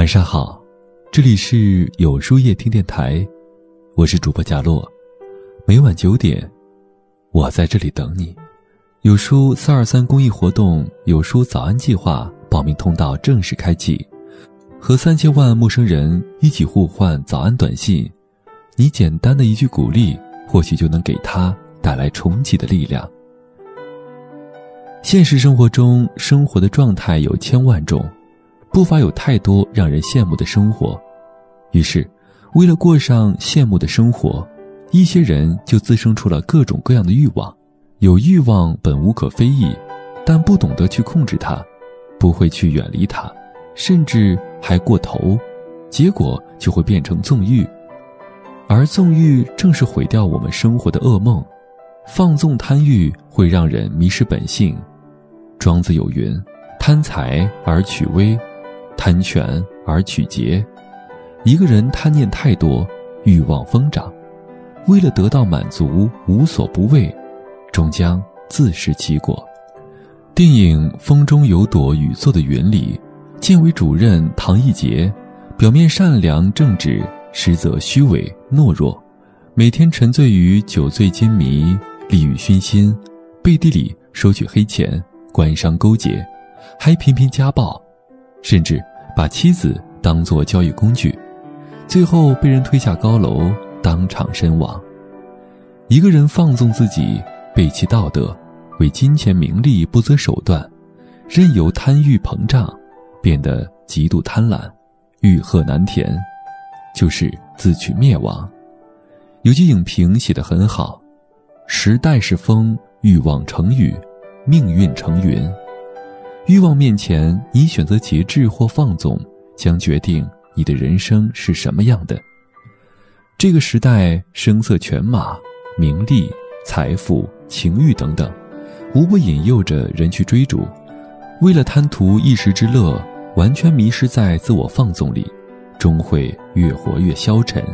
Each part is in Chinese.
晚上好，这里是有书夜听电台，我是主播贾洛，每晚九点，我在这里等你。有书三二三公益活动，有书早安计划报名通道正式开启，和三千万陌生人一起互换早安短信，你简单的一句鼓励，或许就能给他带来重启的力量。现实生活中，生活的状态有千万种。不乏有太多让人羡慕的生活，于是，为了过上羡慕的生活，一些人就滋生出了各种各样的欲望。有欲望本无可非议，但不懂得去控制它，不会去远离它，甚至还过头，结果就会变成纵欲。而纵欲正是毁掉我们生活的噩梦。放纵贪欲会让人迷失本性。庄子有云：“贪财而取威。”贪权而取节，一个人贪念太多，欲望疯长，为了得到满足，无所不为，终将自食其果。电影《风中有朵雨做的云》里，建委主任唐奕杰，表面善良正直，实则虚伪懦弱，每天沉醉于酒醉金迷、利欲熏心，背地里收取黑钱，官商勾结，还频频家暴，甚至。把妻子当作交易工具，最后被人推下高楼，当场身亡。一个人放纵自己，背弃道德，为金钱名利不择手段，任由贪欲膨胀，变得极度贪婪，欲壑难填，就是自取灭亡。有句影评写得很好：“时代是风，欲望成雨，命运成云。”欲望面前，你选择节制或放纵，将决定你的人生是什么样的。这个时代声色犬马、名利、财富、情欲等等，无不引诱着人去追逐。为了贪图一时之乐，完全迷失在自我放纵里，终会越活越消沉。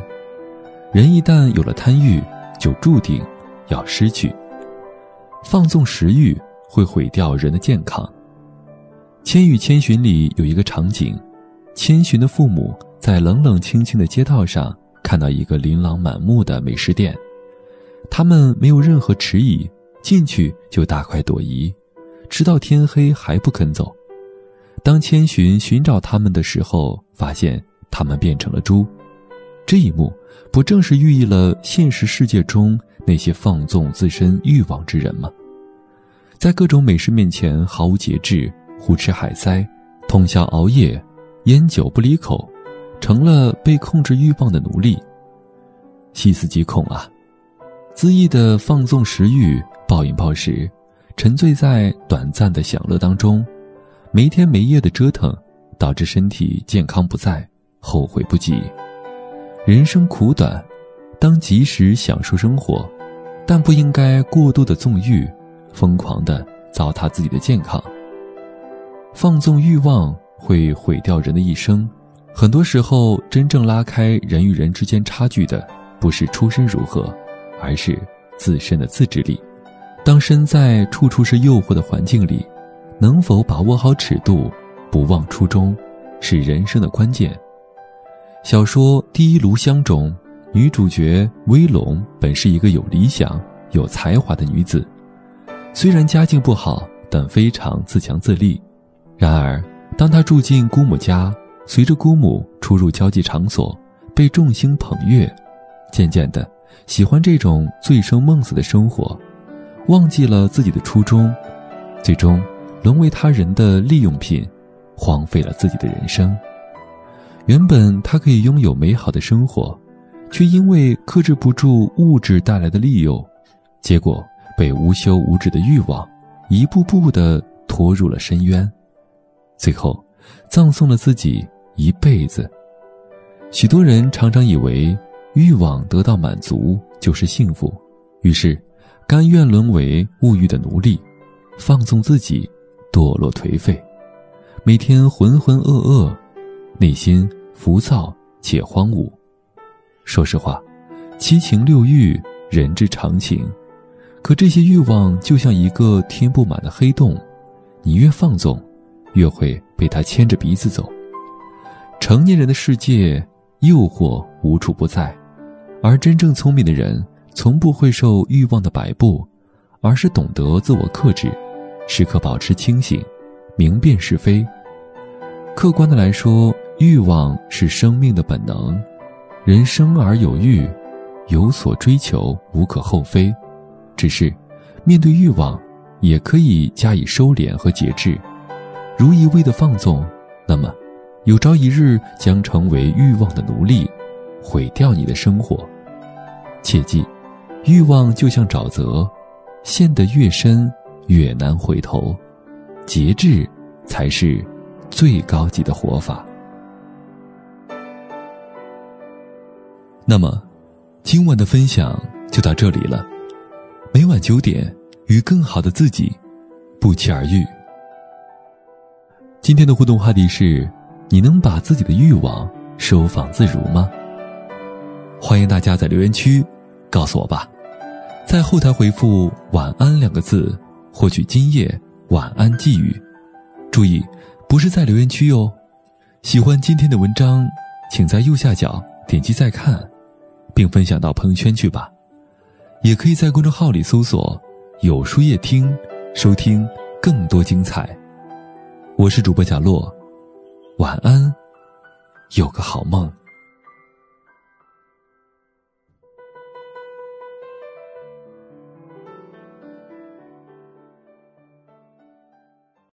人一旦有了贪欲，就注定要失去。放纵食欲会毁掉人的健康。《千与千寻》里有一个场景，千寻的父母在冷冷清清的街道上看到一个琳琅满目的美食店，他们没有任何迟疑，进去就大快朵颐，直到天黑还不肯走。当千寻寻找他们的时候，发现他们变成了猪。这一幕不正是寓意了现实世界中那些放纵自身欲望之人吗？在各种美食面前毫无节制。胡吃海塞，通宵熬夜，烟酒不离口，成了被控制欲望的奴隶。细思极恐啊！恣意的放纵食欲，暴饮暴食，沉醉在短暂的享乐当中，没天没夜的折腾，导致身体健康不在，后悔不及。人生苦短，当及时享受生活，但不应该过度的纵欲，疯狂的糟蹋自己的健康。放纵欲望会毁掉人的一生，很多时候，真正拉开人与人之间差距的，不是出身如何，而是自身的自制力。当身在处处是诱惑的环境里，能否把握好尺度，不忘初衷，是人生的关键。小说《第一炉香》中，女主角威龙本是一个有理想、有才华的女子，虽然家境不好，但非常自强自立。然而，当他住进姑母家，随着姑母出入交际场所，被众星捧月，渐渐的喜欢这种醉生梦死的生活，忘记了自己的初衷，最终沦为他人的利用品，荒废了自己的人生。原本他可以拥有美好的生活，却因为克制不住物质带来的利诱，结果被无休无止的欲望一步步的拖入了深渊。最后，葬送了自己一辈子。许多人常常以为欲望得到满足就是幸福，于是甘愿沦为物欲的奴隶，放纵自己，堕落颓废，每天浑浑噩噩，内心浮躁且荒芜。说实话，七情六欲人之常情，可这些欲望就像一个填不满的黑洞，你越放纵。越会被他牵着鼻子走。成年人的世界，诱惑无处不在，而真正聪明的人，从不会受欲望的摆布，而是懂得自我克制，时刻保持清醒，明辨是非。客观的来说，欲望是生命的本能，人生而有欲，有所追求无可厚非，只是面对欲望，也可以加以收敛和节制。如一味的放纵，那么。有朝一日将成为欲望的奴隶，毁掉你的生活。切记，欲望就像沼泽，陷得越深越难回头。节制才是最高级的活法。那么，今晚的分享就到这里了。每晚九点，与更好的自己不期而遇。今天的互动话题是。你能把自己的欲望收放自如吗？欢迎大家在留言区告诉我吧，在后台回复“晚安”两个字，获取今夜晚安寄语。注意，不是在留言区哟。喜欢今天的文章，请在右下角点击再看，并分享到朋友圈去吧。也可以在公众号里搜索“有书夜听”，收听更多精彩。我是主播贾洛。晚安，有个好梦。